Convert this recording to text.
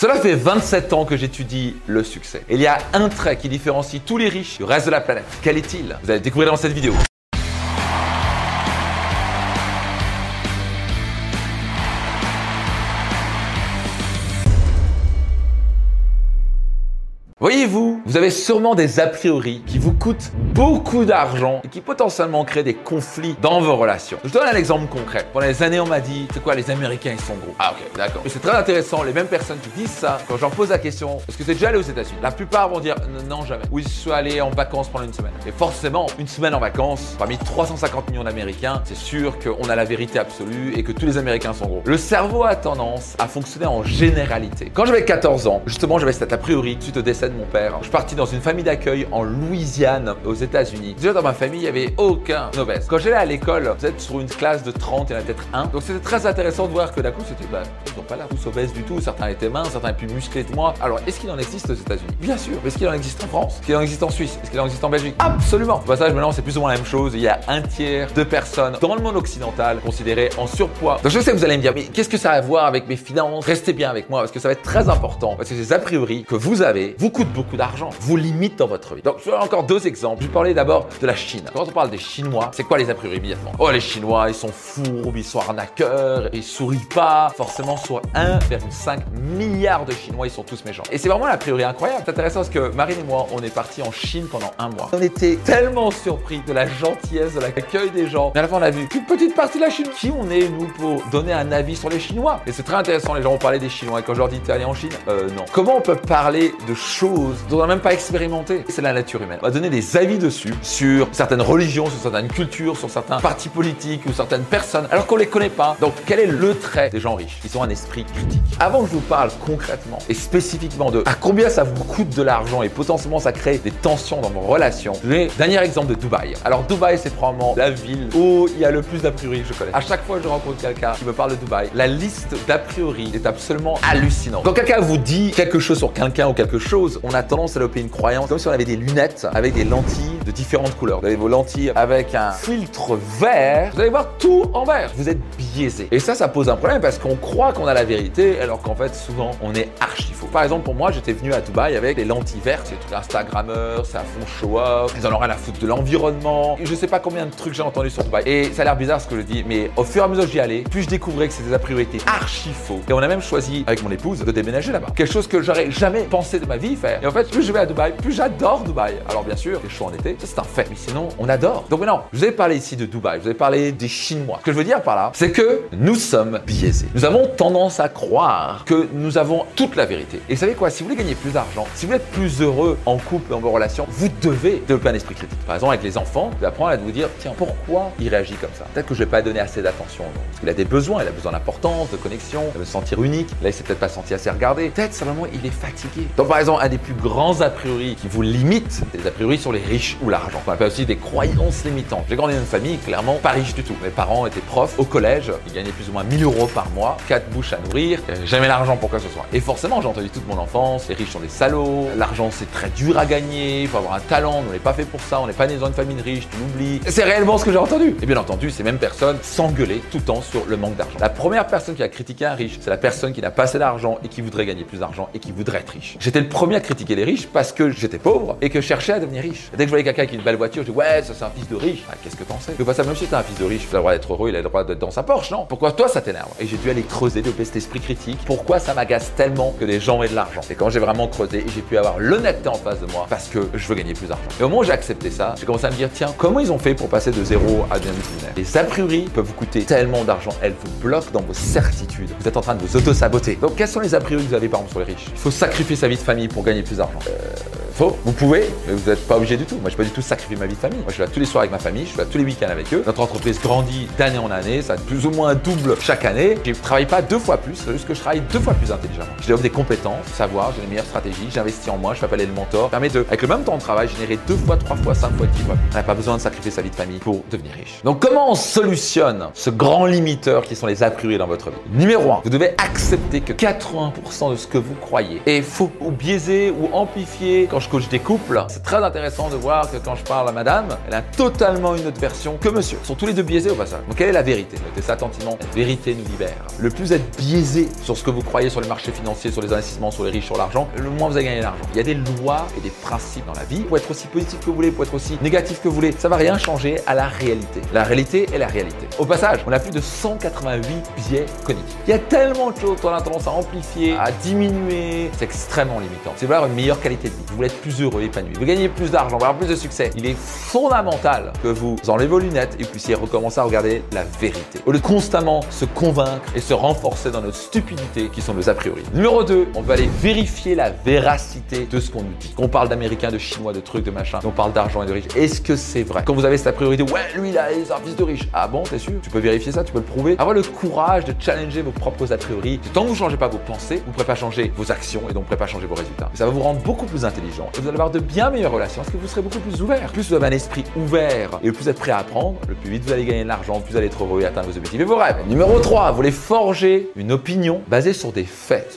Cela fait 27 ans que j'étudie le succès. Il y a un trait qui différencie tous les riches du reste de la planète. Quel est-il? Vous allez le découvrir dans cette vidéo. Voyez-vous, vous avez sûrement des a priori qui vous coûtent beaucoup d'argent et qui potentiellement créent des conflits dans vos relations. Je donne un exemple concret. Pendant les années, on m'a dit, c'est quoi, les Américains, ils sont gros. Ah ok, d'accord. Mais c'est très intéressant, les mêmes personnes qui disent ça, quand j'en pose la question, est-ce que tu es déjà allé aux États-Unis? La plupart vont dire, non, jamais. Ou ils sont allés en vacances pendant une semaine. Et forcément, une semaine en vacances, parmi 350 millions d'Américains, c'est sûr qu'on a la vérité absolue et que tous les Américains sont gros. Le cerveau a tendance à fonctionner en généralité. Quand j'avais 14 ans, justement, j'avais cet a priori suite au décès de mon père. Je suis parti dans une famille d'accueil en Louisiane, aux États-Unis. Déjà, dans ma famille, il n'y avait aucun obèse. Quand j'allais à l'école, vous êtes sur une classe de 30, il y en a peut-être un. Donc, c'était très intéressant de voir que d'un coup, c'était, bah, ils sont pas là tous obèses du tout. Certains étaient minces, certains plus musclés que moi. Alors, est-ce qu'il en existe aux États-Unis? Bien sûr. Est-ce qu'il en existe en France? Est-ce qu'il en existe en Suisse? Est-ce qu'il en existe en Belgique? Absolument. Au passage, maintenant, c'est plus ou moins la même chose. Il y a un tiers de personnes dans le monde occidental considérées en surpoids. Donc, je sais que vous allez me dire, mais qu'est-ce que ça a à voir avec mes finances? Restez bien avec moi parce que ça va être très important. Parce que ces a priori que vous avez vous beaucoup d'argent, vous limitent dans votre vie. Donc, je vais encore deux exemples. Je vais parler d'abord de la Chine. Quand on parle des Chinois, c'est quoi les a priori immédiatement? Oh, les Chinois, ils sont fourbes, ils sont arnaqueurs, ils sourient pas. Forcément, sur 1,5 milliard de Chinois, ils sont tous méchants. Et c'est vraiment la priori incroyable. C'est intéressant parce que Marine et moi, on est partis en Chine pendant un mois. On était tellement surpris de la gentillesse, de l'accueil des gens. Mais à la fin, on a vu qu'une petite partie de la Chine. Qui on est, nous, pour donner un avis sur les Chinois? Et c'est très intéressant. Les gens ont parlé des Chinois. Et quand je leur dis, t'es allé en Chine Euh, non. Comment on peut parler de choses dont on n'a même pas expérimenté C'est la nature humaine. On va donner des avis dessus, sur certaines religions, sur certaines cultures, sur certains partis politiques ou certaines personnes, alors qu'on les connaît pas. Donc, quel est le trait des gens riches? Ils ont un esprit critique. Avant que je vous parle concrètement et spécifiquement de à combien ça vous coûte de l'argent et potentiellement ça crée des tensions dans vos relations, je vais dernier exemple de Dubaï. Alors, Dubaï, c'est probablement la ville où il y a le plus d'a priori que je connais. À chaque fois que je rencontre quelqu'un qui me parle de Dubaï, la liste d'a priori est absolument hallucinante. Quand quelqu'un vous dit quelque chose sur quelqu'un ou quelque chose, on a tendance à développer une croyance comme si on avait des lunettes avec des lentilles de différentes couleurs. Vous avez vos lentilles avec un filtre vert, vous allez voir tout en vert. Vous êtes biaisé. Et ça, ça pose un problème parce qu'on croit qu'on a la vérité alors qu'en fait, souvent, on est archi faux. Par exemple, pour moi, j'étais venu à Dubaï avec des lentilles vertes. C'est tout Instagrammeur, à fond show-off. Ils en ont rien à foutre de l'environnement. Je sais pas combien de trucs j'ai entendu sur Dubaï. Et ça a l'air bizarre ce que je dis, mais au fur et à mesure que j'y allais, plus je découvrais que c'était des a priori archi faux. Et on a même choisi avec mon épouse de déménager là-bas. Quelque chose que j'aurais jamais pensé de ma vie faire. Et en fait, plus je vais à Dubaï, plus j'adore Dubaï. Alors bien sûr, c'est chaud en été, ça c'est un fait. Mais sinon, on adore. Donc maintenant, je vous ai parlé ici de Dubaï, je vous ai parlé des Chinois. Ce que je veux dire par là, c'est que nous sommes biaisés. Nous avons tendance à croire que nous avons toute la vérité. Et vous savez quoi? Si vous voulez gagner plus d'argent, si vous voulez être plus heureux en couple, en vos relations, vous devez développer un esprit critique. Par exemple, avec les enfants, vous apprendre à vous dire, tiens, pourquoi il réagit comme ça? Peut-être que je vais pas donner assez d'attention. Parce qu'il a des besoins, il a besoin d'importance, de connexion, il veut se sentir unique. Là, il s'est peut-être pas senti assez regardé. Peut-être simplement, il est fatigué. Donc, par exemple, un des plus grands a priori qui vous limite, c'est les a priori sur les riches ou l'argent. On appelle aussi des croyances limitantes. J'ai grandi dans une famille clairement pas riche du tout. Mes parents étaient profs au collège, ils gagnaient plus ou moins 1000 euros par mois, quatre bouches à nourrir, jamais l'argent pour quoi que ce soit. Et forcément, j'ai entendu toute mon enfance, les riches sont des salauds, l'argent c'est très dur à gagner, il faut avoir un talent, on n'est pas fait pour ça, on n'est pas né dans une famille riche, tu l'oublies. C'est réellement ce que j'ai entendu. Et bien entendu, ces mêmes personnes s'engueulaient tout le temps sur le manque d'argent. La première personne qui a critiqué un riche, c'est la personne qui n'a pas assez d'argent et qui voudrait gagner plus d'argent et qui voudrait être riche. J'étais le premier à critiquer les riches parce que j'étais pauvre et que je cherchais à devenir riche. Dès que je voyais quelqu'un qui a une belle voiture, je dis ouais, ça c'est un fils de riche. Ah, Qu'est-ce que t'en sais? Je vois ça même si t'es un fils de riche, il a le droit d'être heureux, il a le droit d'être dans sa Porsche, non? Pourquoi toi ça t'énerve? Et j'ai dû aller creuser, développer cet esprit critique. Pourquoi ça m'agace tellement que les gens aient de l'argent? Et quand j'ai vraiment creusé j'ai pu avoir l'honnêteté en face de moi parce que je veux gagner plus d'argent. Et au moment où j'ai accepté ça, j'ai commencé à me dire tiens, comment ils ont fait pour passer de zéro à bien millionnaire? Les a priori peuvent vous coûter tellement d'argent, elles vous bloquent dans vos certitudes. Vous êtes en train de vous auto-saboter. Donc quels sont les a priori que vous avez par exemple sur les riches? Il faut sacrifier sa vie de famille pour gagner plus d'argent. Euh, Vous pouvez, mais vous n'êtes pas obligé du tout. Moi, je peux pas du tout sacrifier ma vie de famille. Moi, je suis là tous les soirs avec ma famille, je suis là tous les week-ends avec eux. Notre entreprise grandit d'année en année, ça plus ou moins double chaque année. Je travaille pas deux fois plus, c'est juste que je travaille deux fois plus intelligemment. Je développe des compétences, savoir, j'ai les meilleures stratégies, j'investis en moi, je fais appel le mentor. Ça permet de, avec le même temps de travail, générer deux fois, trois fois, cinq fois, dix fois. On n'a pas besoin de sacrifier sa vie de famille pour devenir riche. Donc, comment on solutionne ce grand limiteur qui sont les a dans votre vie? Numéro 1, vous devez accepter que 80% de ce que vous croyez est faux ou biaisé ou amplifié. Quand je coach des couples, c'est très intéressant de voir que quand je parle à madame, elle a totalement une autre version que monsieur. Ils sont tous les deux biaisés au passage. Donc quelle est la vérité? Notez ça attentivement. La vérité nous libère. Le plus être biaisé sur ce que vous croyez sur les marchés financiers, sur les investissements, sur les riches, sur l'argent, le moins vous allez gagner d'argent. Il y a des lois et des principes dans la vie. Pour être aussi positif que vous voulez, pour être aussi négatif que vous voulez, ça va rien changer à la réalité. La réalité est la réalité. Au passage, on a plus de 188 biais cognitifs. Il y a tellement de choses qu'on a tendance à amplifier, à diminuer. C'est extrêmement limitant. Voulez avoir une meilleure qualité de vie, vous voulez plus heureux, épanoui, vous gagnez plus d'argent, avoir plus de succès, il est fondamental que vous enlevez vos lunettes et puissiez recommencer à regarder la vérité. Au lieu de constamment se convaincre et se renforcer dans notre stupidité qui sont nos a priori. Numéro 2, on va aller vérifier la véracité de ce qu'on nous dit. Qu'on parle d'américains, de chinois, de trucs, de machin, on parle d'argent et de riches. Est-ce que c'est vrai? Quand vous avez cette a priori, ouais, lui, il a les services de riches. Ah bon, t'es sûr? Tu peux vérifier ça, tu peux le prouver. Avoir le courage de challenger vos propres a priori. Tant que vous ne changez pas vos pensées, vous ne pourrez pas changer vos actions et donc vous ne pourrez pas changer vos résultats. Ça va vous rendre beaucoup plus intelligent vous allez avoir de bien meilleures relations parce que vous serez beaucoup plus ouvert. Plus vous avez un esprit ouvert et plus vous êtes prêt à apprendre, le plus vite vous allez gagner de l'argent, plus vous allez être et atteindre vos objectifs et vos rêves. Numéro 3, vous voulez forger une opinion basée sur des faits.